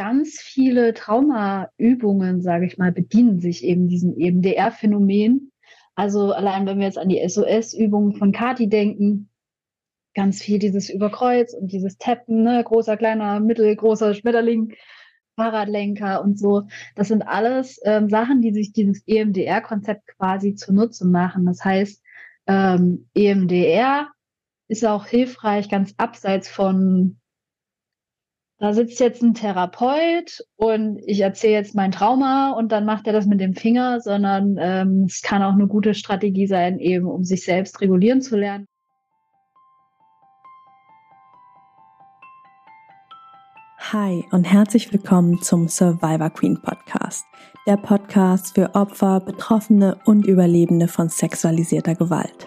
ganz viele Traumaübungen, sage ich mal, bedienen sich eben diesem EMDR-Phänomen. Also allein wenn wir jetzt an die SOS-Übungen von Kati denken, ganz viel dieses Überkreuz und dieses Tappen, ne? großer, kleiner, mittelgroßer Schmetterling, Fahrradlenker und so. Das sind alles ähm, Sachen, die sich dieses EMDR-Konzept quasi zunutze machen. Das heißt, ähm, EMDR ist auch hilfreich, ganz abseits von, da sitzt jetzt ein Therapeut und ich erzähle jetzt mein Trauma und dann macht er das mit dem Finger, sondern ähm, es kann auch eine gute Strategie sein, eben um sich selbst regulieren zu lernen. Hi und herzlich willkommen zum Survivor Queen Podcast, der Podcast für Opfer, Betroffene und Überlebende von sexualisierter Gewalt.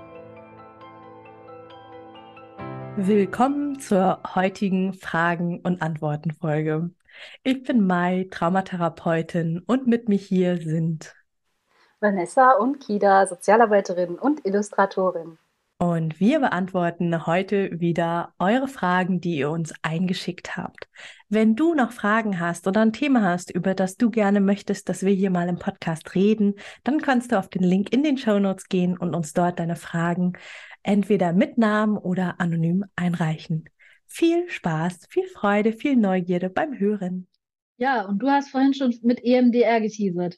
Willkommen zur heutigen Fragen- und Antworten-Folge. Ich bin Mai, Traumatherapeutin und mit mir hier sind Vanessa und Kida, Sozialarbeiterin und Illustratorin. Und wir beantworten heute wieder eure Fragen, die ihr uns eingeschickt habt. Wenn du noch Fragen hast oder ein Thema hast, über das du gerne möchtest, dass wir hier mal im Podcast reden, dann kannst du auf den Link in den Show Notes gehen und uns dort deine Fragen entweder mit Namen oder anonym einreichen. Viel Spaß, viel Freude, viel Neugierde beim Hören. Ja, und du hast vorhin schon mit EMDR geteasert.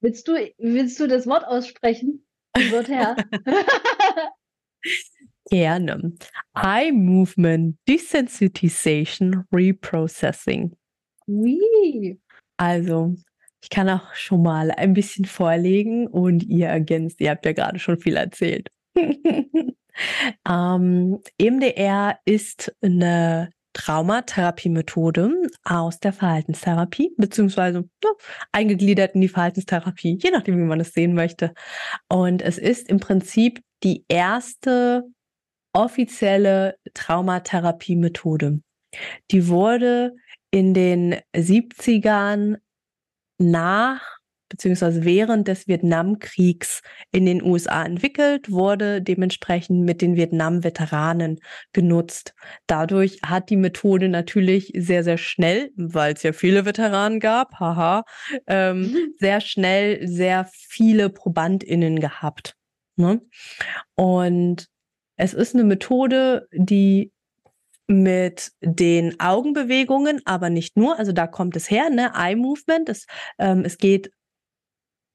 Willst du, willst du das Wort aussprechen? Das Wort her. Gerne. Eye Movement Desensitization Reprocessing. Wie? Also, ich kann auch schon mal ein bisschen vorlegen und ihr ergänzt. Ihr habt ja gerade schon viel erzählt. ähm, EMDR ist eine Traumatherapie-Methode aus der Verhaltenstherapie, beziehungsweise ja, eingegliedert in die Verhaltenstherapie, je nachdem, wie man es sehen möchte. Und es ist im Prinzip die erste offizielle Traumatherapie-Methode. Die wurde in den 70ern nach beziehungsweise während des Vietnamkriegs in den USA entwickelt, wurde dementsprechend mit den Vietnam-Veteranen genutzt. Dadurch hat die Methode natürlich sehr, sehr schnell, weil es ja viele Veteranen gab, haha, ähm, mhm. sehr schnell sehr viele ProbandInnen gehabt. Ne? Und es ist eine Methode, die mit den Augenbewegungen, aber nicht nur, also da kommt es her, ne, Eye Movement, es, ähm, es geht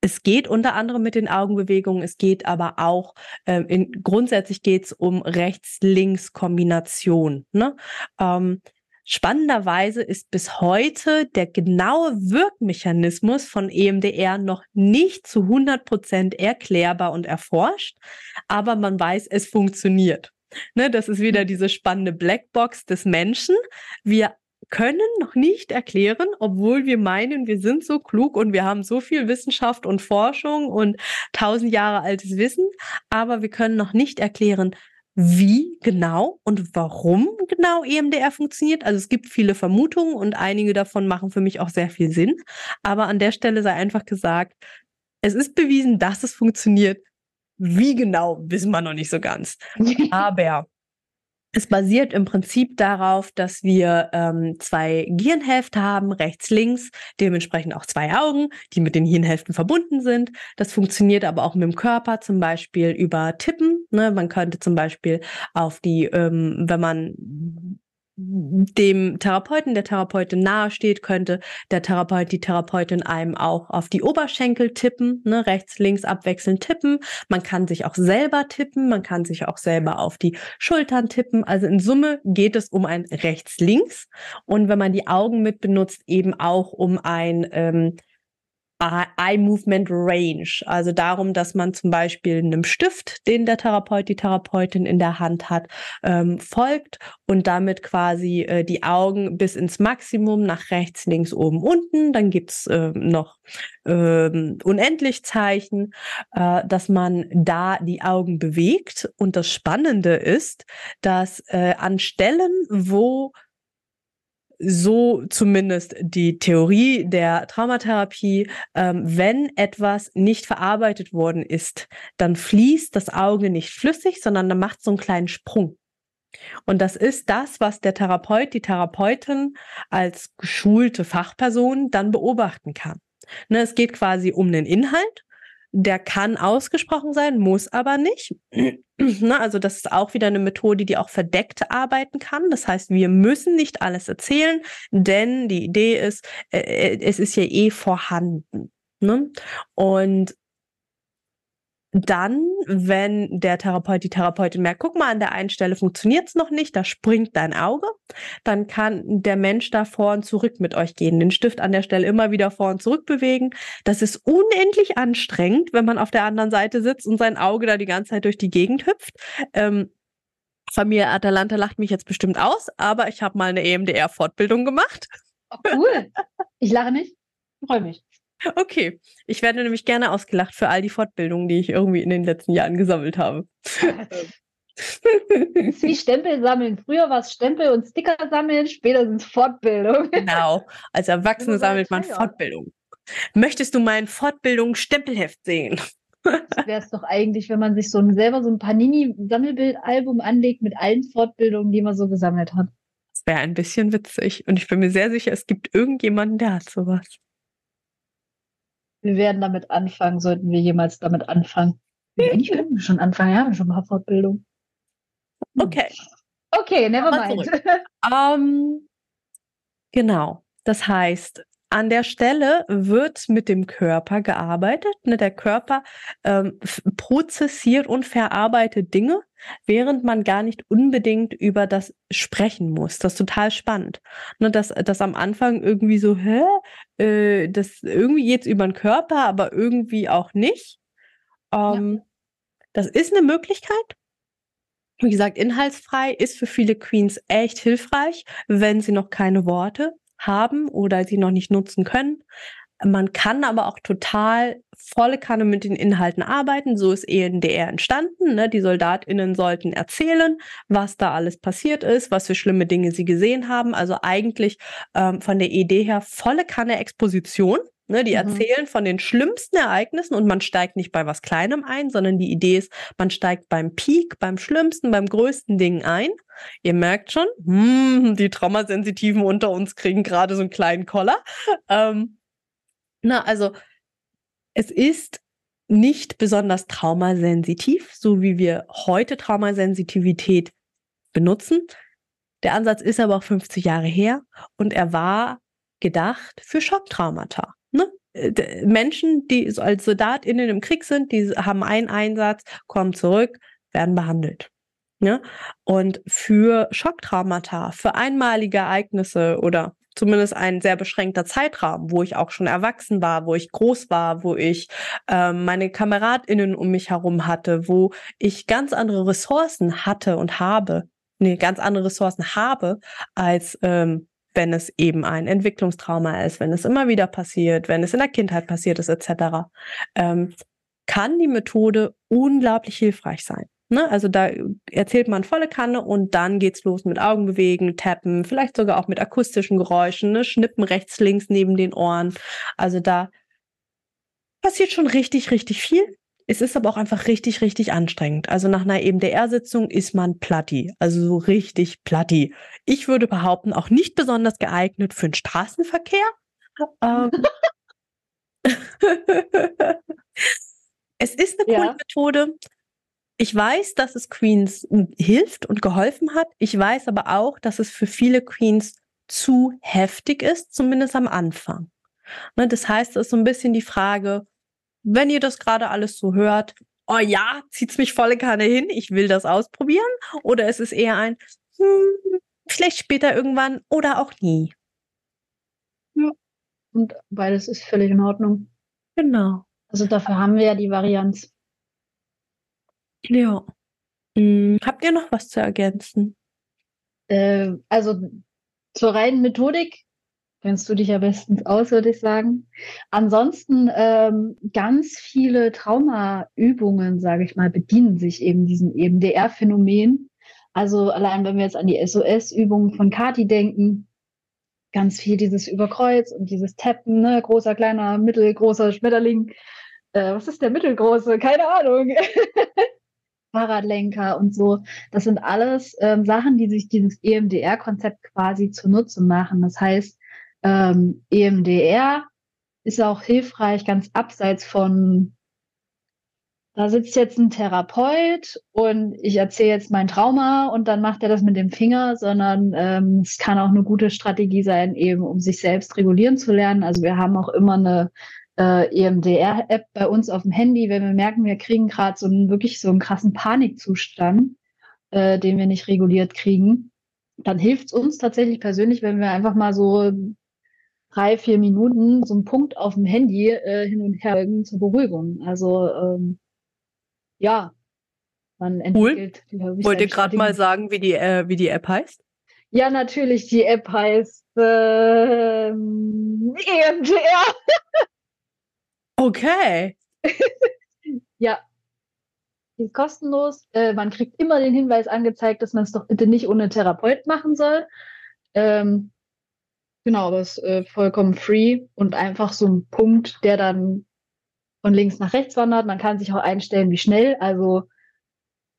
es geht unter anderem mit den Augenbewegungen, es geht aber auch, ähm, in, grundsätzlich geht es um Rechts-Links-Kombination. Ne? Ähm, spannenderweise ist bis heute der genaue Wirkmechanismus von EMDR noch nicht zu 100 Prozent erklärbar und erforscht, aber man weiß, es funktioniert. Ne, das ist wieder hm. diese spannende Blackbox des Menschen. Wir können noch nicht erklären, obwohl wir meinen, wir sind so klug und wir haben so viel Wissenschaft und Forschung und tausend Jahre altes Wissen, aber wir können noch nicht erklären, wie genau und warum genau EMDR funktioniert. Also es gibt viele Vermutungen und einige davon machen für mich auch sehr viel Sinn. Aber an der Stelle sei einfach gesagt, es ist bewiesen, dass es funktioniert. Wie genau, wissen wir noch nicht so ganz. Aber es basiert im Prinzip darauf, dass wir ähm, zwei Gehirnhälfte haben, rechts, links, dementsprechend auch zwei Augen, die mit den Hirnhälften verbunden sind. Das funktioniert aber auch mit dem Körper, zum Beispiel über Tippen. Ne? Man könnte zum Beispiel auf die, ähm, wenn man dem Therapeuten, der Therapeutin nahesteht, könnte der Therapeut, die Therapeutin einem auch auf die Oberschenkel tippen, ne, rechts, links abwechselnd tippen. Man kann sich auch selber tippen, man kann sich auch selber auf die Schultern tippen. Also in Summe geht es um ein rechts-links und wenn man die Augen mit benutzt, eben auch um ein ähm, Eye Movement Range, also darum, dass man zum Beispiel einem Stift, den der Therapeut, die Therapeutin in der Hand hat, ähm, folgt und damit quasi äh, die Augen bis ins Maximum nach rechts, links, oben, unten. Dann gibt's äh, noch ähm, unendlich Zeichen, äh, dass man da die Augen bewegt. Und das Spannende ist, dass äh, an Stellen, wo so zumindest die Theorie der Traumatherapie, ähm, wenn etwas nicht verarbeitet worden ist, dann fließt das Auge nicht flüssig, sondern dann macht so einen kleinen Sprung. Und das ist das, was der Therapeut, die Therapeutin als geschulte Fachperson dann beobachten kann. Ne, es geht quasi um den Inhalt der kann ausgesprochen sein, muss aber nicht. Ne, also das ist auch wieder eine Methode, die auch verdeckt arbeiten kann. Das heißt, wir müssen nicht alles erzählen, denn die Idee ist, äh, äh es ist ja eh vorhanden. Ne? Und dann, wenn der Therapeut, die Therapeutin merkt, guck mal, an der einen Stelle funktioniert es noch nicht, da springt dein Auge, dann kann der Mensch da vor und zurück mit euch gehen, den Stift an der Stelle immer wieder vor und zurück bewegen. Das ist unendlich anstrengend, wenn man auf der anderen Seite sitzt und sein Auge da die ganze Zeit durch die Gegend hüpft. Ähm, Familie Atalanta lacht mich jetzt bestimmt aus, aber ich habe mal eine EMDR-Fortbildung gemacht. Oh, cool. Ich lache nicht. Freue mich. Okay, ich werde nämlich gerne ausgelacht für all die Fortbildungen, die ich irgendwie in den letzten Jahren gesammelt habe. Das ist wie Stempel sammeln. Früher war es Stempel und Sticker sammeln, später sind es Fortbildungen. Genau, als Erwachsene sammelt man Fortbildung. Möchtest du mein Fortbildung-Stempelheft sehen? Wäre es doch eigentlich, wenn man sich so ein, selber so ein Panini-Sammelbildalbum anlegt mit allen Fortbildungen, die man so gesammelt hat. Das wäre ein bisschen witzig. Und ich bin mir sehr sicher, es gibt irgendjemanden, der hat sowas. Wir werden damit anfangen, sollten wir jemals damit anfangen. Eigentlich können wir schon anfangen, ja, schon mal Fortbildung. Hm. Okay. Okay, never mind. um, ähm, genau. Das heißt, an der Stelle wird mit dem Körper gearbeitet. Ne? Der Körper ähm, prozessiert und verarbeitet Dinge, während man gar nicht unbedingt über das sprechen muss. Das ist total spannend. Ne? Dass, dass am Anfang irgendwie so, hä? Äh, das irgendwie jetzt über den Körper, aber irgendwie auch nicht. Ähm, ja. Das ist eine Möglichkeit. Wie gesagt, inhaltsfrei ist für viele Queens echt hilfreich, wenn sie noch keine Worte haben oder sie noch nicht nutzen können. Man kann aber auch total volle Kanne mit den Inhalten arbeiten. So ist ENDR entstanden. Ne? Die SoldatInnen sollten erzählen, was da alles passiert ist, was für schlimme Dinge sie gesehen haben. Also eigentlich ähm, von der Idee her volle Kanne Exposition. Ne, die mhm. erzählen von den schlimmsten Ereignissen und man steigt nicht bei was Kleinem ein, sondern die Idee ist, man steigt beim Peak, beim schlimmsten, beim größten Ding ein. Ihr merkt schon, hm, die Traumasensitiven unter uns kriegen gerade so einen kleinen Koller. Ähm, na, also es ist nicht besonders traumasensitiv, so wie wir heute Traumasensitivität benutzen. Der Ansatz ist aber auch 50 Jahre her und er war gedacht für Schocktraumata. Menschen, die als SoldatInnen im Krieg sind, die haben einen Einsatz, kommen zurück, werden behandelt. Ne? Und für Schocktraumata, für einmalige Ereignisse oder zumindest ein sehr beschränkter Zeitraum, wo ich auch schon erwachsen war, wo ich groß war, wo ich äh, meine KameradInnen um mich herum hatte, wo ich ganz andere Ressourcen hatte und habe, nee, ganz andere Ressourcen habe als ähm, wenn es eben ein Entwicklungstrauma ist, wenn es immer wieder passiert, wenn es in der Kindheit passiert ist, etc., ähm, kann die Methode unglaublich hilfreich sein. Ne? Also da erzählt man volle Kanne und dann geht's los mit Augenbewegen, Tappen, vielleicht sogar auch mit akustischen Geräuschen, ne? Schnippen rechts, links neben den Ohren. Also da passiert schon richtig, richtig viel. Es ist aber auch einfach richtig, richtig anstrengend. Also nach einer EMDR-Sitzung ist man platti, also so richtig platti. Ich würde behaupten, auch nicht besonders geeignet für den Straßenverkehr. Ähm. es ist eine coole ja. Methode. Ich weiß, dass es Queens hilft und geholfen hat. Ich weiß aber auch, dass es für viele Queens zu heftig ist, zumindest am Anfang. Ne, das heißt, es ist so ein bisschen die Frage, wenn ihr das gerade alles so hört, oh ja, zieht's mich volle Kanne hin, ich will das ausprobieren. Oder ist es eher ein, hm, vielleicht später irgendwann oder auch nie. Ja. Und beides ist völlig in Ordnung. Genau. Also dafür haben wir ja die Varianz. Ja. Hm, habt ihr noch was zu ergänzen? Äh, also zur reinen Methodik kennst du dich ja bestens aus, würde ich sagen. Ansonsten ähm, ganz viele Traumaübungen, sage ich mal, bedienen sich eben diesem EMDR-Phänomen. Also allein wenn wir jetzt an die SOS-Übungen von Kati denken, ganz viel dieses Überkreuz und dieses Tappen, ne? großer, kleiner, mittelgroßer Schmetterling. Äh, was ist der mittelgroße? Keine Ahnung. Fahrradlenker und so. Das sind alles ähm, Sachen, die sich dieses EMDR-Konzept quasi zunutze machen. Das heißt, ähm, EMDR ist auch hilfreich, ganz abseits von, da sitzt jetzt ein Therapeut und ich erzähle jetzt mein Trauma und dann macht er das mit dem Finger, sondern ähm, es kann auch eine gute Strategie sein, eben um sich selbst regulieren zu lernen. Also wir haben auch immer eine äh, EMDR-App bei uns auf dem Handy, wenn wir merken, wir kriegen gerade so einen wirklich so einen krassen Panikzustand, äh, den wir nicht reguliert kriegen, dann hilft es uns tatsächlich persönlich, wenn wir einfach mal so drei, vier Minuten so einen Punkt auf dem Handy äh, hin und her zur Beruhigung. Also ähm, ja, man entwickelt. Cool. Wollt ihr gerade mal sagen, wie die, äh, wie die App heißt? Ja, natürlich. Die App heißt äh, EMDR. Okay. ja. Die ist kostenlos. Äh, man kriegt immer den Hinweis angezeigt, dass man es doch bitte nicht ohne Therapeut machen soll. Ähm, genau, aber es ist äh, vollkommen free und einfach so ein Punkt, der dann von links nach rechts wandert. Man kann sich auch einstellen, wie schnell. Also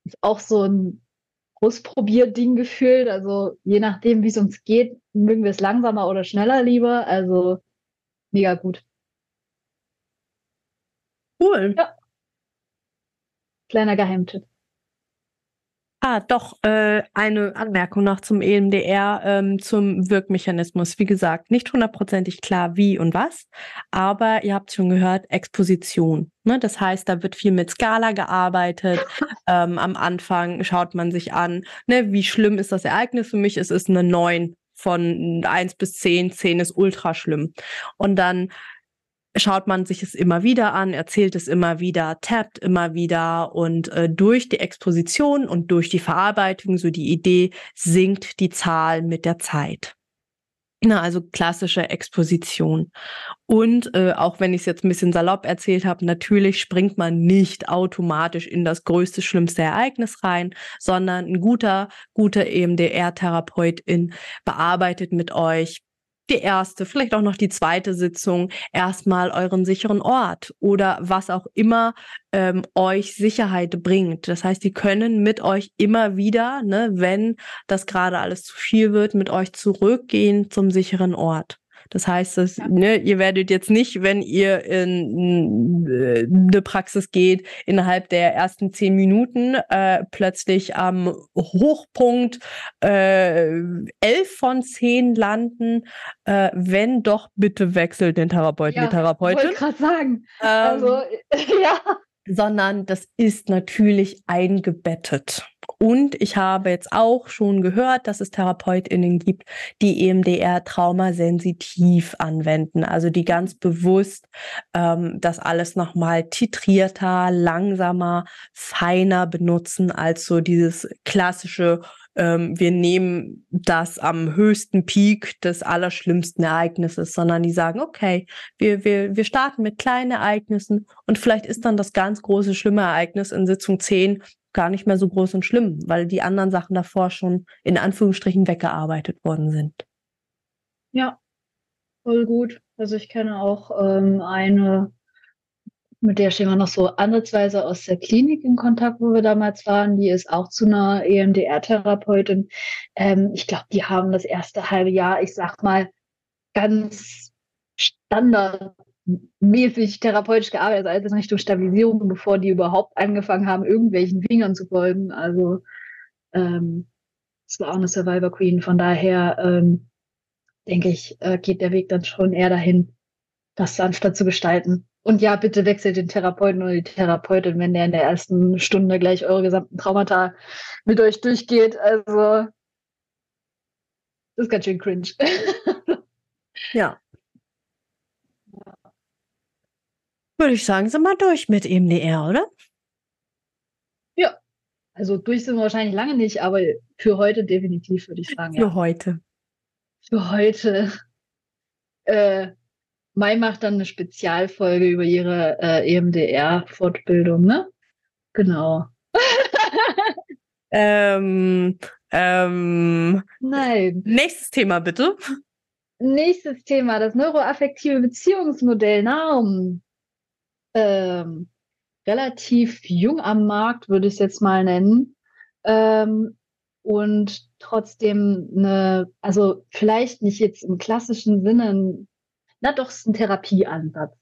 ist auch so ein Ausprobierding gefühlt. Also je nachdem, wie es uns geht, mögen wir es langsamer oder schneller lieber. Also mega gut. Cool. Ja. Kleiner Geheimtipp. Ah, doch, äh, eine Anmerkung noch zum EMDR, ähm, zum Wirkmechanismus. Wie gesagt, nicht hundertprozentig klar, wie und was, aber ihr habt schon gehört, Exposition. Ne? Das heißt, da wird viel mit Skala gearbeitet. ähm, am Anfang schaut man sich an, ne, wie schlimm ist das Ereignis für mich? Es ist eine 9 von 1 bis 10. 10 ist ultra schlimm. Und dann schaut man sich es immer wieder an, erzählt es immer wieder, tappt immer wieder und äh, durch die Exposition und durch die Verarbeitung, so die Idee, sinkt die Zahl mit der Zeit. Na, also klassische Exposition. Und äh, auch wenn ich es jetzt ein bisschen salopp erzählt habe, natürlich springt man nicht automatisch in das größte, schlimmste Ereignis rein, sondern ein guter, guter EMDR-Therapeutin bearbeitet mit euch die erste, vielleicht auch noch die zweite Sitzung erstmal euren sicheren Ort oder was auch immer ähm, euch Sicherheit bringt. Das heißt, die können mit euch immer wieder, ne, wenn das gerade alles zu viel wird, mit euch zurückgehen zum sicheren Ort. Das heißt, dass, ja. ne, ihr werdet jetzt nicht, wenn ihr in äh, eine Praxis geht, innerhalb der ersten zehn Minuten äh, plötzlich am Hochpunkt äh, elf von zehn landen. Äh, wenn doch, bitte wechselt den Therapeuten, ja, die Therapeutin. Ich wollte gerade sagen. Ähm, also, ja sondern das ist natürlich eingebettet. Und ich habe jetzt auch schon gehört, dass es TherapeutInnen gibt, die EMDR traumasensitiv anwenden, also die ganz bewusst ähm, das alles nochmal titrierter, langsamer, feiner benutzen als so dieses klassische ähm, wir nehmen das am höchsten Peak des allerschlimmsten Ereignisses, sondern die sagen, okay, wir, wir, wir starten mit kleinen Ereignissen und vielleicht ist dann das ganz große, schlimme Ereignis in Sitzung 10 gar nicht mehr so groß und schlimm, weil die anderen Sachen davor schon in Anführungsstrichen weggearbeitet worden sind. Ja, voll gut. Also ich kenne auch ähm, eine mit der stehen wir noch so ansatzweise aus der Klinik in Kontakt, wo wir damals waren. Die ist auch zu einer EMDR-Therapeutin. Ähm, ich glaube, die haben das erste halbe Jahr, ich sag mal, ganz standardmäßig therapeutisch gearbeitet, also in Richtung Stabilisierung, bevor die überhaupt angefangen haben, irgendwelchen Fingern zu folgen. Also ähm, es war auch eine Survivor Queen. Von daher ähm, denke ich, äh, geht der Weg dann schon eher dahin, das sanfter zu gestalten. Und ja, bitte wechselt den Therapeuten oder die Therapeutin, wenn der in der ersten Stunde gleich eure gesamten Traumata mit euch durchgeht. Also, das ist ganz schön cringe. ja. Würde ich sagen, sind wir durch mit EMDR, oder? Ja. Also durch sind wir wahrscheinlich lange nicht, aber für heute definitiv, würde ich sagen. Für ja. heute. Für heute. Äh, Mai macht dann eine Spezialfolge über ihre äh, EMDR-Fortbildung, ne? Genau. ähm, ähm, Nein. Nächstes Thema, bitte. Nächstes Thema, das neuroaffektive Beziehungsmodell NAUM. Ähm, relativ jung am Markt, würde ich es jetzt mal nennen. Ähm, und trotzdem eine, also vielleicht nicht jetzt im klassischen Sinne, na doch, es ist ein Therapieansatz,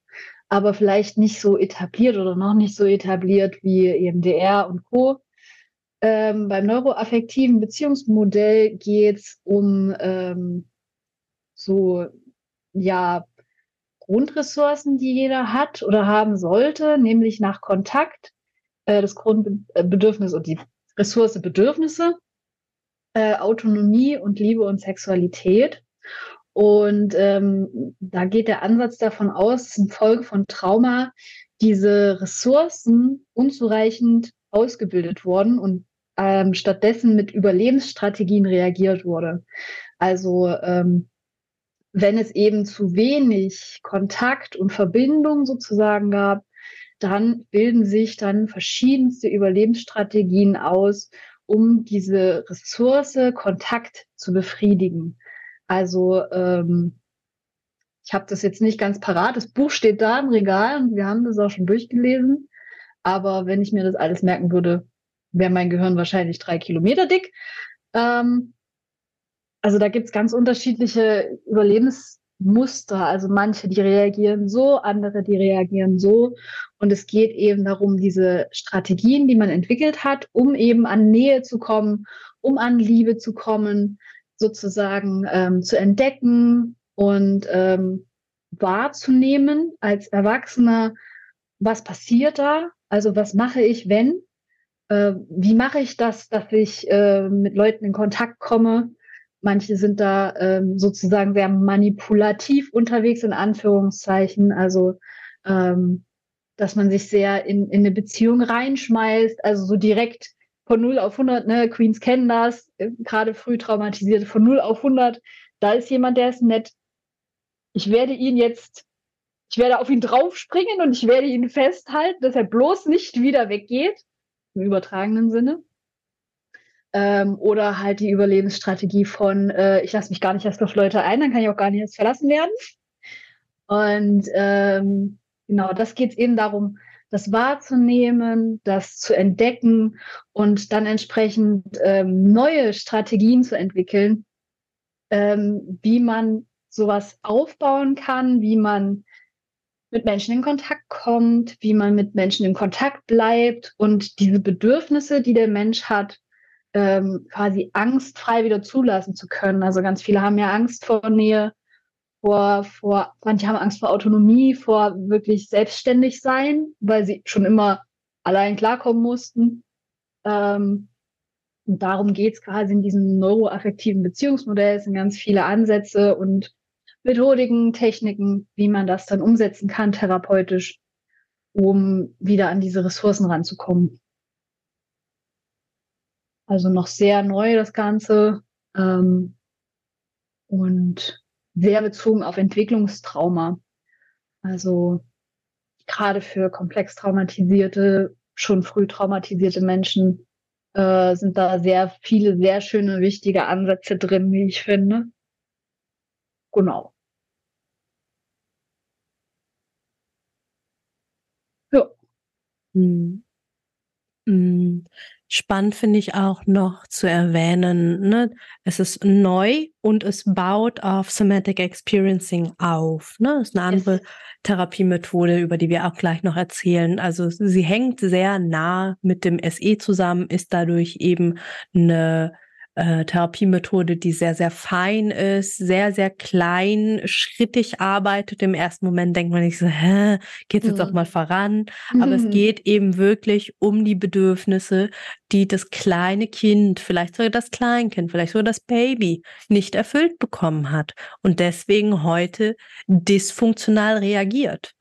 aber vielleicht nicht so etabliert oder noch nicht so etabliert wie EMDR und Co. Ähm, beim neuroaffektiven Beziehungsmodell geht es um ähm, so, ja, Grundressourcen, die jeder hat oder haben sollte, nämlich nach Kontakt, äh, das Grundbedürfnis und die Ressource Bedürfnisse, äh, Autonomie und Liebe und Sexualität. Und ähm, da geht der Ansatz davon aus, in Folge von Trauma diese Ressourcen unzureichend ausgebildet wurden und ähm, stattdessen mit Überlebensstrategien reagiert wurde. Also ähm, wenn es eben zu wenig Kontakt und Verbindung sozusagen gab, dann bilden sich dann verschiedenste Überlebensstrategien aus, um diese Ressource Kontakt zu befriedigen. Also ähm, ich habe das jetzt nicht ganz parat. Das Buch steht da im Regal und wir haben das auch schon durchgelesen. Aber wenn ich mir das alles merken würde, wäre mein Gehirn wahrscheinlich drei Kilometer dick. Ähm, also da gibt's ganz unterschiedliche Überlebensmuster. Also manche, die reagieren so, andere, die reagieren so. Und es geht eben darum, diese Strategien, die man entwickelt hat, um eben an Nähe zu kommen, um an Liebe zu kommen, sozusagen ähm, zu entdecken und ähm, wahrzunehmen als Erwachsener, was passiert da? Also was mache ich, wenn? Äh, wie mache ich das, dass ich äh, mit Leuten in Kontakt komme? Manche sind da ähm, sozusagen sehr manipulativ unterwegs, in Anführungszeichen. Also, ähm, dass man sich sehr in, in eine Beziehung reinschmeißt, also so direkt von 0 auf 100, ne, Queens kennen das, äh, gerade früh traumatisierte, von 0 auf 100, da ist jemand, der ist nett. Ich werde ihn jetzt, ich werde auf ihn draufspringen und ich werde ihn festhalten, dass er bloß nicht wieder weggeht, im übertragenen Sinne. Ähm, oder halt die Überlebensstrategie von, äh, ich lasse mich gar nicht erst auf Leute ein, dann kann ich auch gar nicht erst verlassen werden. Und ähm, genau, das geht eben darum, das wahrzunehmen, das zu entdecken und dann entsprechend ähm, neue Strategien zu entwickeln, ähm, wie man sowas aufbauen kann, wie man mit Menschen in Kontakt kommt, wie man mit Menschen in Kontakt bleibt und diese Bedürfnisse, die der Mensch hat, ähm, quasi angstfrei wieder zulassen zu können. Also ganz viele haben ja Angst vor Nähe, vor, vor, manche haben Angst vor Autonomie, vor wirklich selbstständig sein, weil sie schon immer allein klarkommen mussten. Ähm, und darum geht's quasi in diesem neuroaffektiven Beziehungsmodell. Es sind ganz viele Ansätze und Methodiken, Techniken, wie man das dann umsetzen kann, therapeutisch, um wieder an diese Ressourcen ranzukommen. Also noch sehr neu das Ganze ähm, und sehr bezogen auf Entwicklungstrauma. Also gerade für komplex traumatisierte, schon früh traumatisierte Menschen äh, sind da sehr viele sehr schöne, wichtige Ansätze drin, wie ich finde. Genau. Ja. Hm. Hm. Spannend finde ich auch noch zu erwähnen, ne? es ist neu und es baut auf Somatic Experiencing auf. Ne? Das ist eine andere yes. Therapiemethode, über die wir auch gleich noch erzählen. Also sie hängt sehr nah mit dem SE zusammen, ist dadurch eben eine äh, Therapiemethode, die sehr, sehr fein ist, sehr, sehr klein, schrittig arbeitet. Im ersten Moment denkt man nicht so, hä, geht's jetzt mhm. auch mal voran? Aber mhm. es geht eben wirklich um die Bedürfnisse, die das kleine Kind, vielleicht sogar das Kleinkind, vielleicht sogar das Baby nicht erfüllt bekommen hat und deswegen heute dysfunktional reagiert.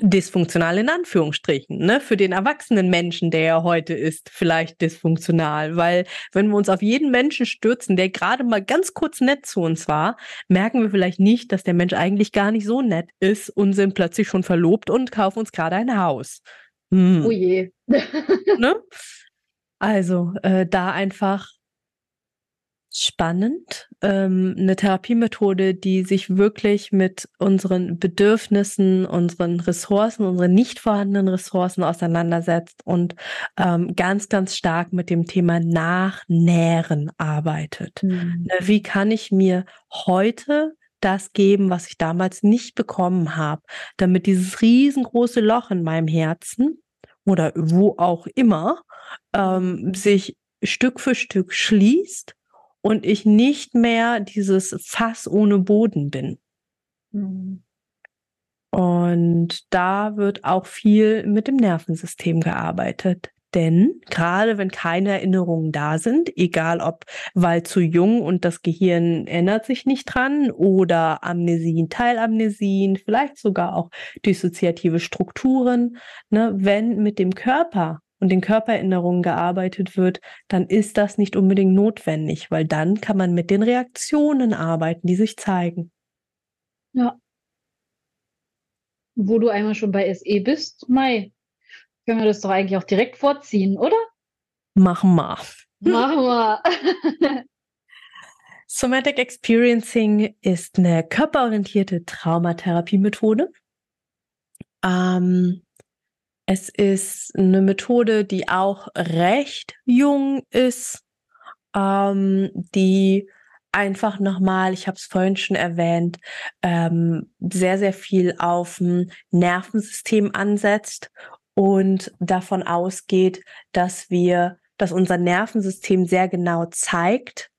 Dysfunktional in Anführungsstrichen. Ne? Für den erwachsenen Menschen, der er heute ist, vielleicht dysfunktional. Weil wenn wir uns auf jeden Menschen stürzen, der gerade mal ganz kurz nett zu uns war, merken wir vielleicht nicht, dass der Mensch eigentlich gar nicht so nett ist und sind plötzlich schon verlobt und kaufen uns gerade ein Haus. Hm. Oh je. ne? Also äh, da einfach spannend. Ähm, eine Therapiemethode, die sich wirklich mit unseren Bedürfnissen, unseren Ressourcen, unseren nicht vorhandenen Ressourcen auseinandersetzt und ähm, ganz, ganz stark mit dem Thema Nachnähren arbeitet. Mhm. Wie kann ich mir heute das geben, was ich damals nicht bekommen habe, damit dieses riesengroße Loch in meinem Herzen oder wo auch immer ähm, sich Stück für Stück schließt und ich nicht mehr dieses Fass ohne Boden bin. Mhm. Und da wird auch viel mit dem Nervensystem gearbeitet. Denn gerade wenn keine Erinnerungen da sind, egal ob weil zu jung und das Gehirn erinnert sich nicht dran oder Amnesien, Teilamnesien, vielleicht sogar auch dissoziative Strukturen, ne, wenn mit dem Körper und den Körpererinnerungen gearbeitet wird, dann ist das nicht unbedingt notwendig, weil dann kann man mit den Reaktionen arbeiten, die sich zeigen. Ja. Wo du einmal schon bei SE bist, Mai, können wir das doch eigentlich auch direkt vorziehen, oder? Machen wir. Machen wir. Somatic Experiencing ist eine körperorientierte Traumatherapie-Methode. Ähm, es ist eine Methode, die auch recht jung ist, ähm, die einfach nochmal, ich habe es vorhin schon erwähnt, ähm, sehr, sehr viel auf dem Nervensystem ansetzt und davon ausgeht, dass wir, dass unser Nervensystem sehr genau zeigt,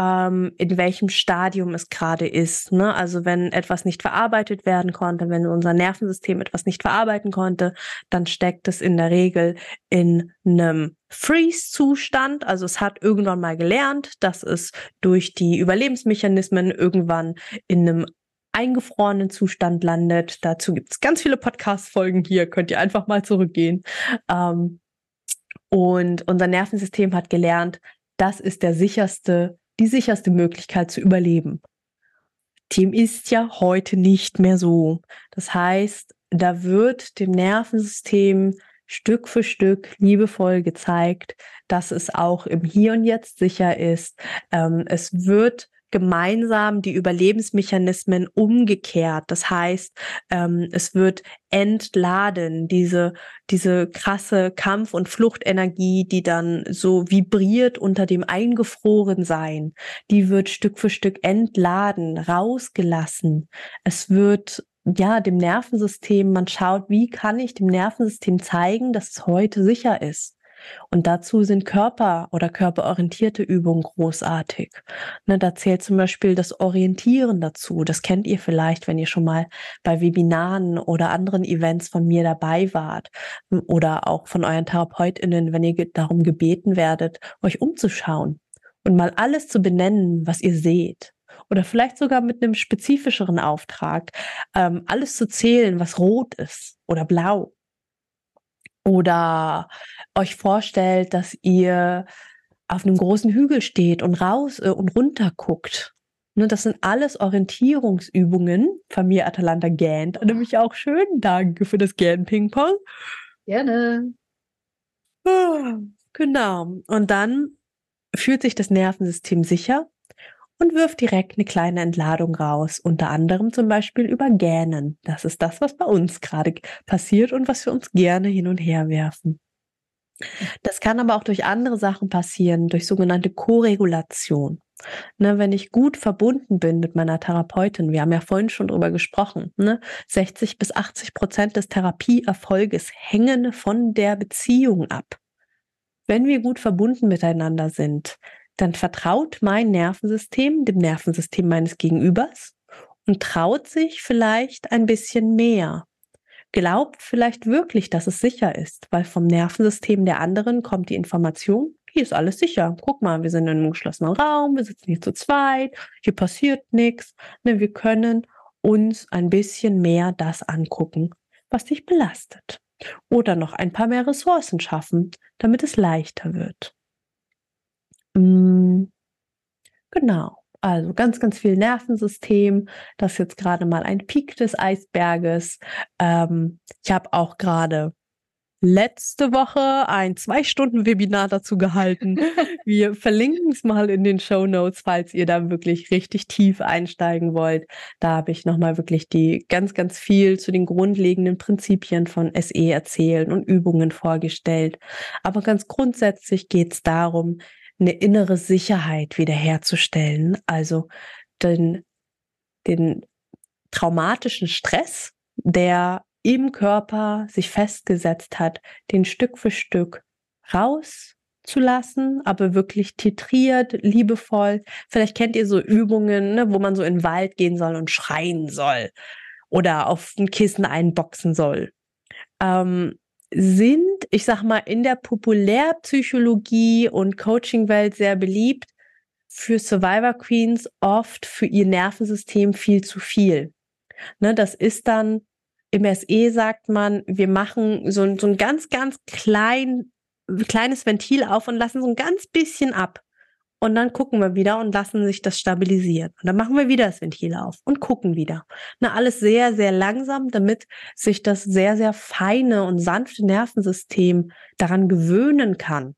ähm, in welchem Stadium es gerade ist. Ne? Also wenn etwas nicht verarbeitet werden konnte, wenn unser Nervensystem etwas nicht verarbeiten konnte, dann steckt es in der Regel in einem Freeze-Zustand. Also es hat irgendwann mal gelernt, dass es durch die Überlebensmechanismen irgendwann in einem eingefrorenen Zustand landet. Dazu gibt es ganz viele Podcast-Folgen hier, könnt ihr einfach mal zurückgehen. Ähm, und unser Nervensystem hat gelernt, das ist der sicherste die sicherste Möglichkeit zu überleben. Dem ist ja heute nicht mehr so. Das heißt, da wird dem Nervensystem Stück für Stück liebevoll gezeigt, dass es auch im Hier und Jetzt sicher ist. Ähm, es wird gemeinsam die Überlebensmechanismen umgekehrt. Das heißt, ähm, es wird entladen, diese, diese krasse Kampf- und Fluchtenergie, die dann so vibriert unter dem Eingefrorensein, die wird Stück für Stück entladen, rausgelassen. Es wird ja, dem Nervensystem, man schaut, wie kann ich dem Nervensystem zeigen, dass es heute sicher ist. Und dazu sind Körper oder körperorientierte Übungen großartig. Ne, da zählt zum Beispiel das Orientieren dazu. Das kennt ihr vielleicht, wenn ihr schon mal bei Webinaren oder anderen Events von mir dabei wart oder auch von euren TherapeutInnen, wenn ihr darum gebeten werdet, euch umzuschauen und mal alles zu benennen, was ihr seht oder vielleicht sogar mit einem spezifischeren Auftrag, ähm, alles zu zählen, was rot ist oder blau oder euch vorstellt, dass ihr auf einem großen Hügel steht und raus äh, und runter guckt. Ne, das sind alles Orientierungsübungen. Familie Atalanta gähnt. Nämlich auch schön. Danke für das Gähn-Ping-Pong. Gerne. Ah, genau. Und dann fühlt sich das Nervensystem sicher und wirft direkt eine kleine Entladung raus, unter anderem zum Beispiel über Gähnen. Das ist das, was bei uns gerade passiert und was wir uns gerne hin und her werfen. Das kann aber auch durch andere Sachen passieren, durch sogenannte Koregulation. Ne, wenn ich gut verbunden bin mit meiner Therapeutin, wir haben ja vorhin schon drüber gesprochen, ne, 60 bis 80 Prozent des Therapieerfolges hängen von der Beziehung ab. Wenn wir gut verbunden miteinander sind, dann vertraut mein Nervensystem dem Nervensystem meines Gegenübers und traut sich vielleicht ein bisschen mehr. Glaubt vielleicht wirklich, dass es sicher ist, weil vom Nervensystem der anderen kommt die Information, hier ist alles sicher. Guck mal, wir sind in einem geschlossenen Raum, wir sitzen hier zu zweit, hier passiert nichts. Ne, wir können uns ein bisschen mehr das angucken, was dich belastet. Oder noch ein paar mehr Ressourcen schaffen, damit es leichter wird. Mm, genau. Also ganz, ganz viel Nervensystem. Das ist jetzt gerade mal ein Peak des Eisberges. Ähm, ich habe auch gerade letzte Woche ein zwei Stunden Webinar dazu gehalten. Wir verlinken es mal in den Show Notes, falls ihr da wirklich richtig tief einsteigen wollt. Da habe ich nochmal wirklich die ganz, ganz viel zu den grundlegenden Prinzipien von SE erzählt und Übungen vorgestellt. Aber ganz grundsätzlich geht es darum, eine innere Sicherheit wiederherzustellen. Also den, den traumatischen Stress, der im Körper sich festgesetzt hat, den Stück für Stück rauszulassen, aber wirklich titriert, liebevoll. Vielleicht kennt ihr so Übungen, ne, wo man so in den Wald gehen soll und schreien soll oder auf ein Kissen einboxen soll. Ähm, sind, ich sag mal, in der Populärpsychologie und Coaching-Welt sehr beliebt, für Survivor Queens oft für ihr Nervensystem viel zu viel. Ne, das ist dann im SE sagt man, wir machen so, so ein ganz, ganz klein, kleines Ventil auf und lassen so ein ganz bisschen ab. Und dann gucken wir wieder und lassen sich das stabilisieren. Und dann machen wir wieder das Ventil auf und gucken wieder. Na, alles sehr, sehr langsam, damit sich das sehr, sehr feine und sanfte Nervensystem daran gewöhnen kann,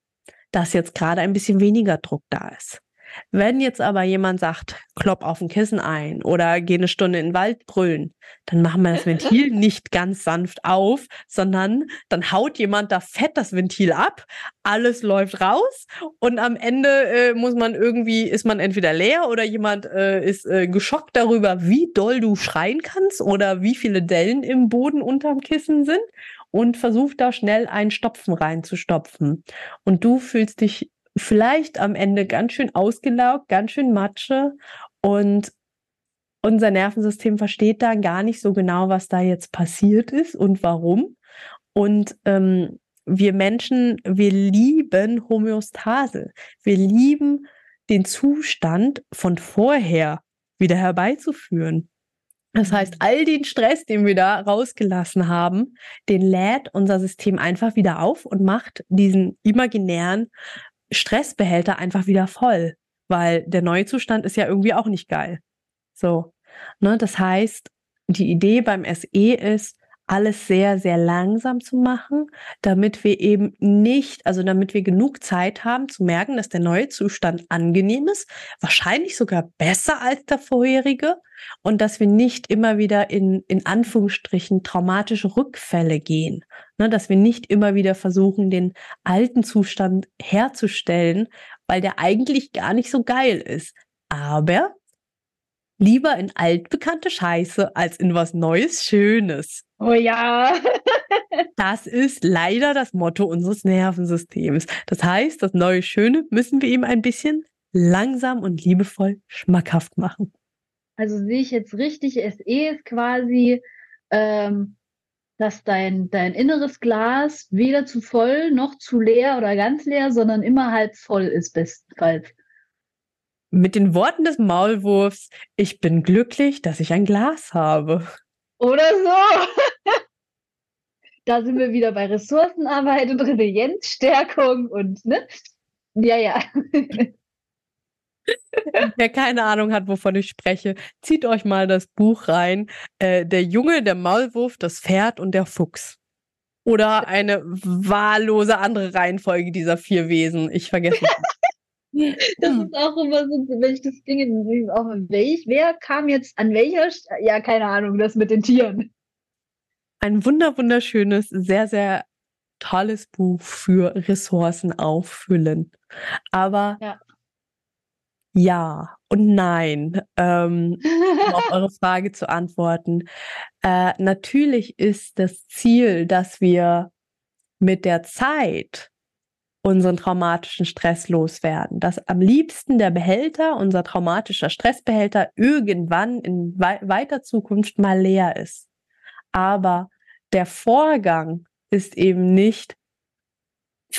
dass jetzt gerade ein bisschen weniger Druck da ist. Wenn jetzt aber jemand sagt, klopp auf ein Kissen ein oder geh eine Stunde in den Wald brüllen, dann machen wir das Ventil nicht ganz sanft auf, sondern dann haut jemand da fett das Ventil ab, alles läuft raus und am Ende äh, muss man irgendwie, ist man entweder leer oder jemand äh, ist äh, geschockt darüber, wie doll du schreien kannst oder wie viele Dellen im Boden unterm Kissen sind und versucht da schnell einen Stopfen reinzustopfen. Und du fühlst dich vielleicht am Ende ganz schön ausgelaugt, ganz schön Matsche und unser Nervensystem versteht da gar nicht so genau, was da jetzt passiert ist und warum. Und ähm, wir Menschen, wir lieben Homöostase. Wir lieben den Zustand von vorher wieder herbeizuführen. Das heißt, all den Stress, den wir da rausgelassen haben, den lädt unser System einfach wieder auf und macht diesen imaginären Stressbehälter einfach wieder voll, weil der neue Zustand ist ja irgendwie auch nicht geil. So, ne, das heißt, die Idee beim SE ist, alles sehr, sehr langsam zu machen, damit wir eben nicht, also damit wir genug Zeit haben zu merken, dass der neue Zustand angenehm ist, wahrscheinlich sogar besser als der vorherige und dass wir nicht immer wieder in, in Anführungsstrichen traumatische Rückfälle gehen, ne, dass wir nicht immer wieder versuchen, den alten Zustand herzustellen, weil der eigentlich gar nicht so geil ist. Aber lieber in altbekannte Scheiße als in was Neues, Schönes. Oh ja. das ist leider das Motto unseres Nervensystems. Das heißt, das neue Schöne müssen wir ihm ein bisschen langsam und liebevoll schmackhaft machen. Also sehe ich jetzt richtig, SE ist quasi, ähm, dass dein, dein inneres Glas weder zu voll noch zu leer oder ganz leer, sondern immer halb voll ist, bestenfalls. Mit den Worten des Maulwurfs, ich bin glücklich, dass ich ein Glas habe. Oder so. da sind wir wieder bei Ressourcenarbeit und Resilienzstärkung und, ne? Ja, ja. Wer keine Ahnung hat, wovon ich spreche, zieht euch mal das Buch rein. Äh, der Junge, der Maulwurf, das Pferd und der Fuchs. Oder eine wahllose andere Reihenfolge dieser vier Wesen. Ich vergesse Das hm. ist auch immer so, wenn ich das Ding auch welch, wer kam jetzt an welcher, ja, keine Ahnung, das mit den Tieren. Ein wunder, wunderschönes, sehr, sehr tolles Buch für Ressourcen auffüllen. Aber ja, ja und nein, ähm, um auf eure Frage zu antworten. Äh, natürlich ist das Ziel, dass wir mit der Zeit unseren traumatischen Stress loswerden. Dass am liebsten der Behälter, unser traumatischer Stressbehälter, irgendwann in we weiter Zukunft mal leer ist. Aber der Vorgang ist eben nicht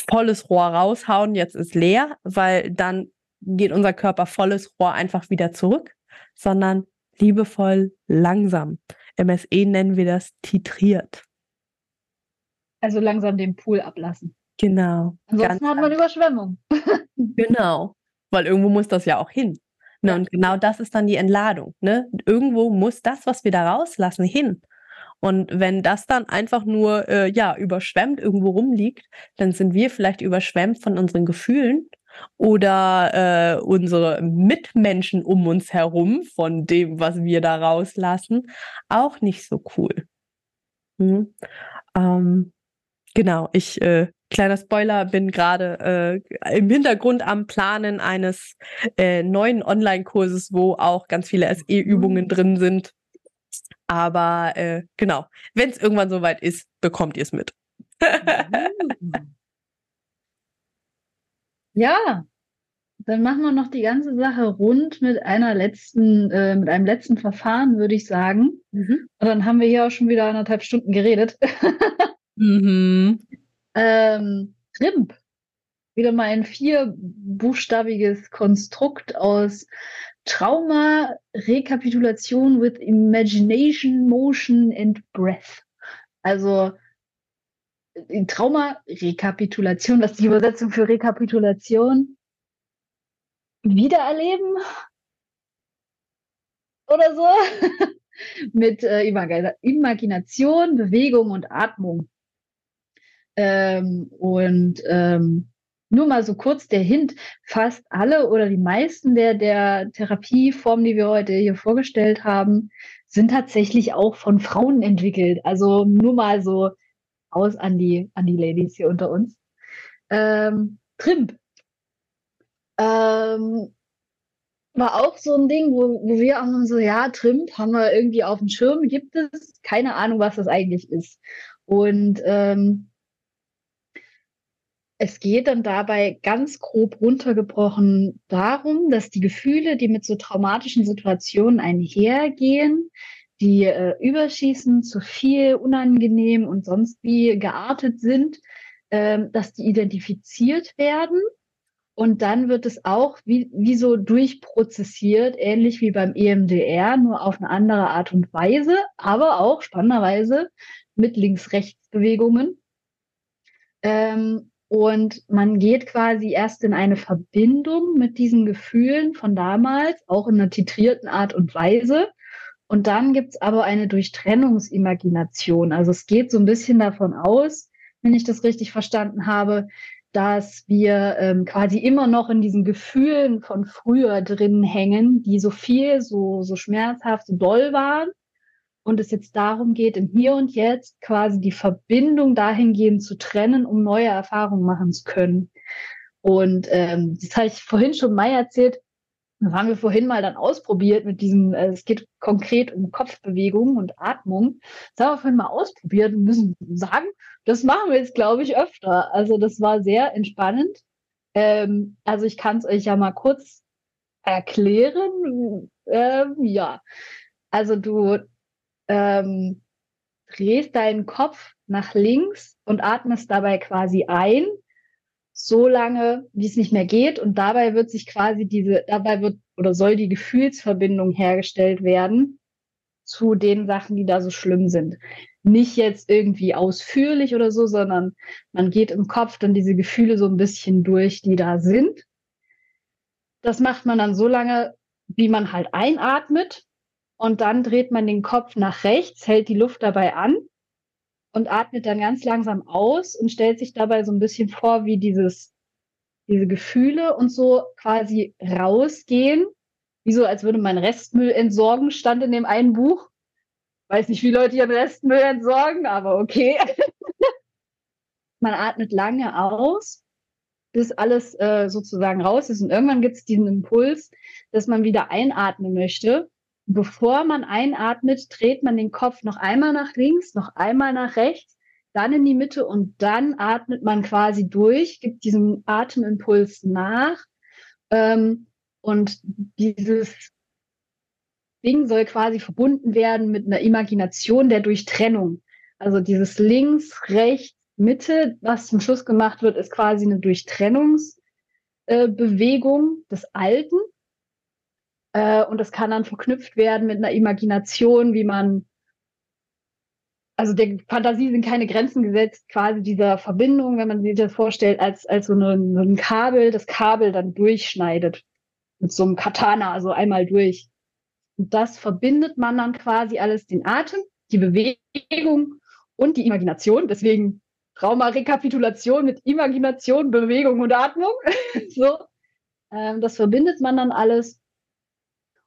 volles Rohr raushauen, jetzt ist leer, weil dann geht unser Körper volles Rohr einfach wieder zurück, sondern liebevoll langsam. MSE nennen wir das titriert. Also langsam den Pool ablassen. Genau. Ansonsten hat man Überschwemmung. genau. Weil irgendwo muss das ja auch hin. Ne? Ja. Und genau das ist dann die Entladung. Ne? Irgendwo muss das, was wir da rauslassen, hin. Und wenn das dann einfach nur äh, ja überschwemmt irgendwo rumliegt, dann sind wir vielleicht überschwemmt von unseren Gefühlen oder äh, unsere Mitmenschen um uns herum von dem, was wir da rauslassen, auch nicht so cool. Mhm. Ähm, genau, ich äh, kleiner Spoiler, bin gerade äh, im Hintergrund am Planen eines äh, neuen Online-Kurses, wo auch ganz viele SE-Übungen drin sind. Aber äh, genau, wenn es irgendwann soweit ist, bekommt ihr es mit. ja, dann machen wir noch die ganze Sache rund mit einer letzten, äh, mit einem letzten Verfahren, würde ich sagen. Mhm. Und dann haben wir hier auch schon wieder anderthalb Stunden geredet. mhm. Ähm, RIMP. Wieder mal ein vierbuchstabiges Konstrukt aus Trauma, Rekapitulation with Imagination, Motion and Breath. Also Trauma, Rekapitulation, das ist die Übersetzung für Rekapitulation. Wiedererleben oder so. Mit äh, Imagination, Bewegung und Atmung. Ähm, und ähm, nur mal so kurz der Hint, fast alle oder die meisten der, der Therapieformen, die wir heute hier vorgestellt haben, sind tatsächlich auch von Frauen entwickelt. Also nur mal so aus an die, an die Ladies hier unter uns. Ähm, Trimp. Ähm, war auch so ein Ding, wo, wo wir auch so, ja, Trimp haben wir irgendwie auf dem Schirm, gibt es, keine Ahnung, was das eigentlich ist. Und ähm, es geht dann dabei ganz grob runtergebrochen darum, dass die Gefühle, die mit so traumatischen Situationen einhergehen, die äh, überschießen, zu viel, unangenehm und sonst wie geartet sind, äh, dass die identifiziert werden. Und dann wird es auch wie, wie so durchprozessiert, ähnlich wie beim EMDR, nur auf eine andere Art und Weise, aber auch spannenderweise mit Links-Rechts-Bewegungen. Ähm, und man geht quasi erst in eine Verbindung mit diesen Gefühlen von damals, auch in einer titrierten Art und Weise. Und dann gibt's aber eine Durchtrennungsimagination. Also es geht so ein bisschen davon aus, wenn ich das richtig verstanden habe, dass wir ähm, quasi immer noch in diesen Gefühlen von früher drin hängen, die so viel, so, so schmerzhaft, so doll waren und es jetzt darum geht, im Hier und Jetzt quasi die Verbindung dahingehend zu trennen, um neue Erfahrungen machen zu können. Und ähm, das habe ich vorhin schon mal erzählt. Das haben wir vorhin mal dann ausprobiert mit diesem, äh, es geht konkret um Kopfbewegungen und Atmung. Das haben wir vorhin mal ausprobiert und müssen sagen, das machen wir jetzt, glaube ich, öfter. Also das war sehr entspannend. Ähm, also ich kann es euch ja mal kurz erklären. Ähm, ja, also du ähm, drehst deinen Kopf nach links und atmest dabei quasi ein, so lange, wie es nicht mehr geht. Und dabei wird sich quasi diese, dabei wird oder soll die Gefühlsverbindung hergestellt werden zu den Sachen, die da so schlimm sind. Nicht jetzt irgendwie ausführlich oder so, sondern man geht im Kopf dann diese Gefühle so ein bisschen durch, die da sind. Das macht man dann so lange, wie man halt einatmet und dann dreht man den Kopf nach rechts, hält die Luft dabei an und atmet dann ganz langsam aus und stellt sich dabei so ein bisschen vor, wie dieses, diese Gefühle und so quasi rausgehen. Wie so, als würde man Restmüll entsorgen, stand in dem einen Buch. Weiß nicht, wie Leute ihren Restmüll entsorgen, aber okay. man atmet lange aus, bis alles äh, sozusagen raus ist. Und irgendwann gibt es diesen Impuls, dass man wieder einatmen möchte. Bevor man einatmet, dreht man den Kopf noch einmal nach links, noch einmal nach rechts, dann in die Mitte und dann atmet man quasi durch, gibt diesen Atemimpuls nach. Ähm, und dieses Ding soll quasi verbunden werden mit einer Imagination der Durchtrennung. Also dieses links, rechts, Mitte, was zum Schluss gemacht wird, ist quasi eine Durchtrennungsbewegung äh, des Alten äh, und das kann dann verknüpft werden mit einer Imagination, wie man, also der Fantasie sind keine Grenzen gesetzt, quasi dieser Verbindung, wenn man sich das vorstellt, als, als so, eine, so ein Kabel, das Kabel dann durchschneidet. Mit so einem Katana, also einmal durch. Und das verbindet man dann quasi alles, den Atem, die Bewegung und die Imagination. Deswegen Trauma-Rekapitulation mit Imagination, Bewegung und Atmung. so. Ähm, das verbindet man dann alles.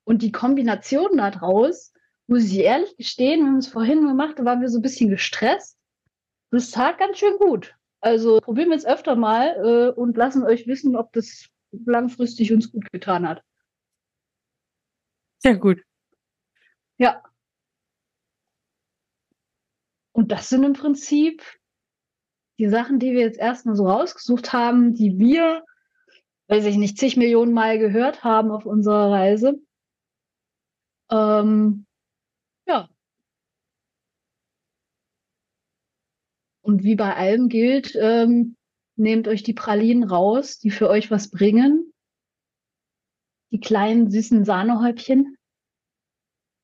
Und die Kombination daraus, muss ich ehrlich gestehen, wir haben es vorhin gemacht, da waren wir so ein bisschen gestresst. Das tat ganz schön gut. Also probieren wir es öfter mal äh, und lassen euch wissen, ob das langfristig uns gut getan hat. Sehr gut. Ja. Und das sind im Prinzip die Sachen, die wir jetzt erstmal so rausgesucht haben, die wir, weiß ich nicht, zig Millionen Mal gehört haben auf unserer Reise. Ähm, ja. Und wie bei allem gilt, ähm, nehmt euch die Pralinen raus, die für euch was bringen. Die kleinen süßen Sahnehäubchen.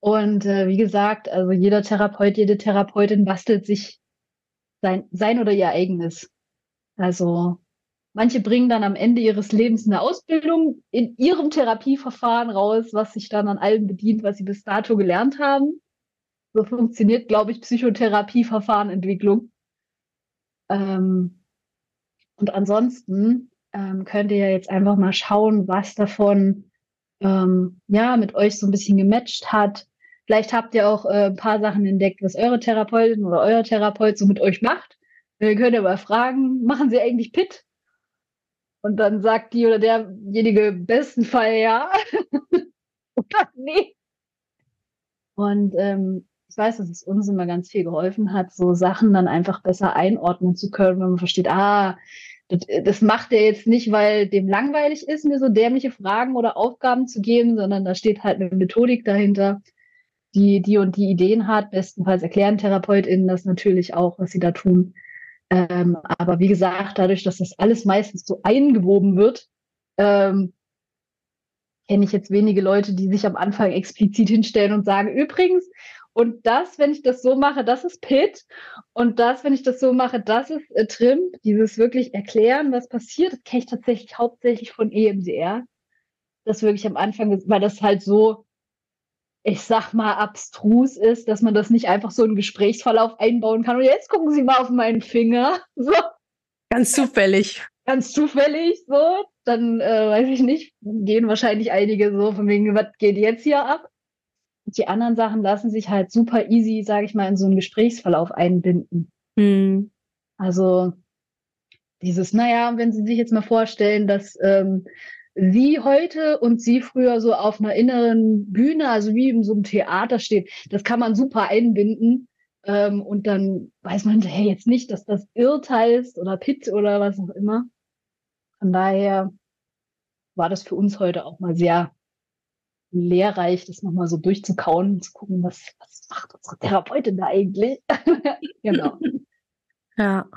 Und äh, wie gesagt, also jeder Therapeut, jede Therapeutin bastelt sich sein, sein oder ihr eigenes. Also manche bringen dann am Ende ihres Lebens eine Ausbildung in ihrem Therapieverfahren raus, was sich dann an allem bedient, was sie bis dato gelernt haben. So funktioniert, glaube ich, Psychotherapieverfahrenentwicklung. Ähm, und ansonsten ähm, könnt ihr ja jetzt einfach mal schauen, was davon ähm, ja mit euch so ein bisschen gematcht hat. Vielleicht habt ihr auch äh, ein paar Sachen entdeckt, was eure Therapeutin oder euer Therapeut so mit euch macht. Ihr könnt aber fragen, machen sie eigentlich PIT? Und dann sagt die oder derjenige besten Fall ja. oder nee. Und ähm, ich weiß, dass es uns immer ganz viel geholfen hat, so Sachen dann einfach besser einordnen zu können, wenn man versteht, ah, das, das macht er jetzt nicht, weil dem langweilig ist, mir so dämliche Fragen oder Aufgaben zu geben, sondern da steht halt eine Methodik dahinter, die die und die Ideen hat. Bestenfalls erklären TherapeutInnen das natürlich auch, was sie da tun. Ähm, aber wie gesagt, dadurch, dass das alles meistens so eingewoben wird, ähm, kenne ich jetzt wenige Leute, die sich am Anfang explizit hinstellen und sagen, übrigens, und das, wenn ich das so mache, das ist Pit. Und das, wenn ich das so mache, das ist äh, Trim. Dieses wirklich erklären, was passiert, das kenne ich tatsächlich hauptsächlich von EMDR. Das wirklich am Anfang, weil das halt so, ich sag mal, abstrus ist, dass man das nicht einfach so einen Gesprächsverlauf einbauen kann. Und jetzt gucken Sie mal auf meinen Finger. So. Ganz zufällig. Ganz zufällig, so. Dann, äh, weiß ich nicht, gehen wahrscheinlich einige so von wegen, was geht jetzt hier ab? die anderen Sachen lassen sich halt super easy, sage ich mal, in so einen Gesprächsverlauf einbinden. Mhm. Also dieses, naja, wenn Sie sich jetzt mal vorstellen, dass ähm, Sie heute und Sie früher so auf einer inneren Bühne, also wie in so einem Theater steht, das kann man super einbinden. Ähm, und dann weiß man, hey, jetzt nicht, dass das Irt heißt oder Pit oder was auch immer. Von daher war das für uns heute auch mal sehr lehrreich, das nochmal so durchzukauen, zu gucken, was, was macht unsere Therapeutin da eigentlich? genau. Ja.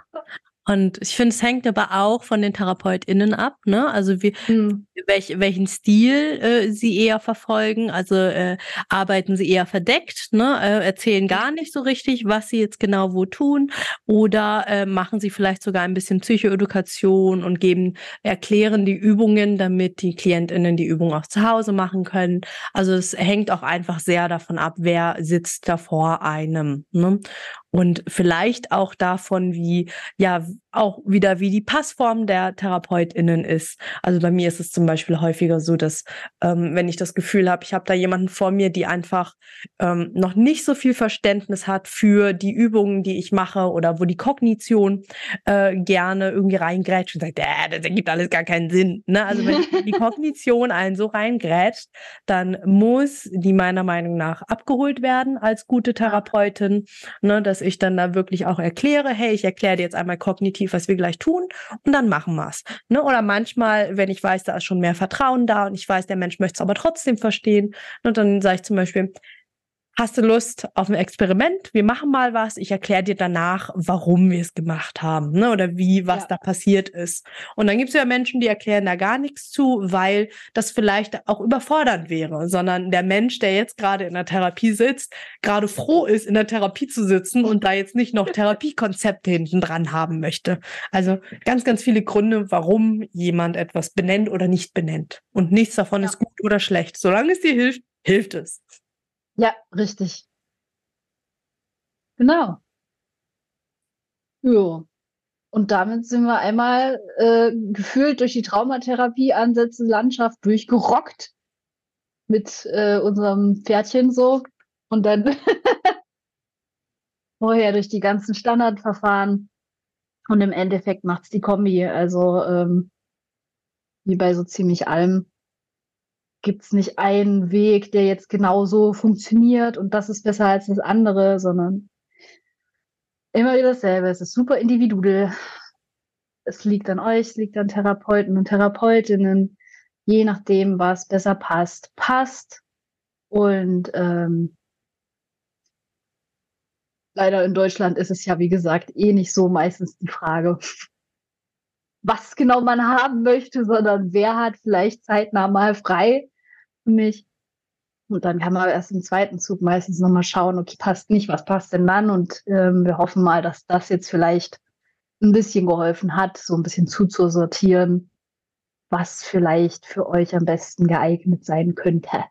Und ich finde, es hängt aber auch von den TherapeutInnen ab, ne? Also wie, hm. welch, welchen Stil äh, sie eher verfolgen. Also äh, arbeiten sie eher verdeckt, ne? Äh, erzählen gar nicht so richtig, was sie jetzt genau wo tun. Oder äh, machen sie vielleicht sogar ein bisschen Psychoedukation und geben, erklären die Übungen, damit die KlientInnen die Übung auch zu Hause machen können. Also es hängt auch einfach sehr davon ab, wer sitzt da vor einem. Ne? Und vielleicht auch davon, wie, ja, auch wieder, wie die Passform der TherapeutInnen ist. Also bei mir ist es zum Beispiel häufiger so, dass ähm, wenn ich das Gefühl habe, ich habe da jemanden vor mir, die einfach ähm, noch nicht so viel Verständnis hat für die Übungen, die ich mache oder wo die Kognition äh, gerne irgendwie reingrätscht und sagt, äh, das ergibt alles gar keinen Sinn. Ne? Also wenn die Kognition einen so reingrätscht, dann muss die meiner Meinung nach abgeholt werden als gute Therapeutin, ne? dass ich dann da wirklich auch erkläre, hey, ich erkläre dir jetzt einmal kognitiv, was wir gleich tun und dann machen wir es. Ne? Oder manchmal, wenn ich weiß, da ist schon mehr Vertrauen da und ich weiß, der Mensch möchte es aber trotzdem verstehen, ne, dann sage ich zum Beispiel, hast du Lust auf ein Experiment? Wir machen mal was. Ich erkläre dir danach, warum wir es gemacht haben ne? oder wie, was ja. da passiert ist. Und dann gibt es ja Menschen, die erklären da gar nichts zu, weil das vielleicht auch überfordernd wäre, sondern der Mensch, der jetzt gerade in der Therapie sitzt, gerade froh ist, in der Therapie zu sitzen und da jetzt nicht noch Therapiekonzepte hinten dran haben möchte. Also ganz, ganz viele Gründe, warum jemand etwas benennt oder nicht benennt. Und nichts davon ja. ist gut oder schlecht. Solange es dir hilft, hilft es. Ja, richtig. Genau. Jo. Und damit sind wir einmal äh, gefühlt durch die Traumatherapie-Ansätze Landschaft durchgerockt mit äh, unserem Pferdchen so und dann vorher durch die ganzen Standardverfahren und im Endeffekt macht's die Kombi. Also ähm, wie bei so ziemlich allem gibt es nicht einen Weg, der jetzt genauso funktioniert und das ist besser als das andere, sondern immer wieder dasselbe. Es ist super individuell. Es liegt an euch, es liegt an Therapeuten und Therapeutinnen, je nachdem, was besser passt, passt. Und ähm, leider in Deutschland ist es ja, wie gesagt, eh nicht so meistens die Frage, was genau man haben möchte, sondern wer hat vielleicht zeitnah mal frei für mich. Und dann kann man erst im zweiten Zug meistens nochmal schauen, okay, passt nicht, was passt denn dann? Und ähm, wir hoffen mal, dass das jetzt vielleicht ein bisschen geholfen hat, so ein bisschen zuzusortieren, was vielleicht für euch am besten geeignet sein könnte.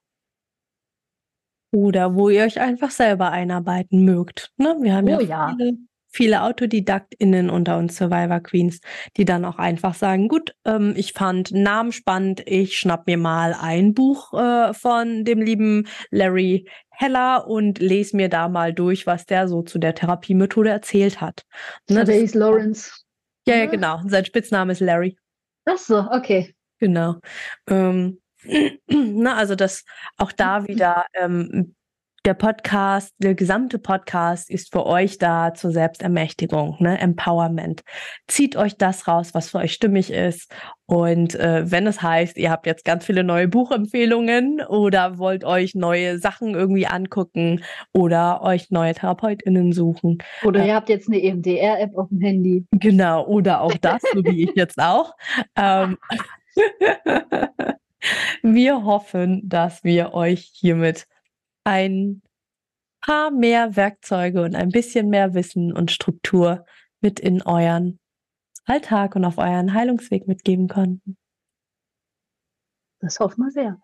Oder wo ihr euch einfach selber einarbeiten mögt. Ne? Wir haben oh, ja, viele viele AutodidaktInnen unter uns Survivor Queens, die dann auch einfach sagen, gut, ähm, ich fand Namen spannend, ich schnapp mir mal ein Buch äh, von dem lieben Larry Heller und lese mir da mal durch, was der so zu der Therapiemethode erzählt hat. Ne, der ist Lawrence. Ja, ja, genau. Sein Spitzname ist Larry. Ach so, okay. Genau. Ähm, na, also das auch da wieder ähm, der Podcast, der gesamte Podcast ist für euch da zur Selbstermächtigung, ne? Empowerment. Zieht euch das raus, was für euch stimmig ist. Und äh, wenn es heißt, ihr habt jetzt ganz viele neue Buchempfehlungen oder wollt euch neue Sachen irgendwie angucken oder euch neue TherapeutInnen suchen. Oder äh, ihr habt jetzt eine EMDR-App auf dem Handy. Genau, oder auch das, so wie ich jetzt auch. Ähm, wir hoffen, dass wir euch hiermit ein paar mehr Werkzeuge und ein bisschen mehr Wissen und Struktur mit in euren Alltag und auf euren Heilungsweg mitgeben konnten. Das hoffen wir sehr.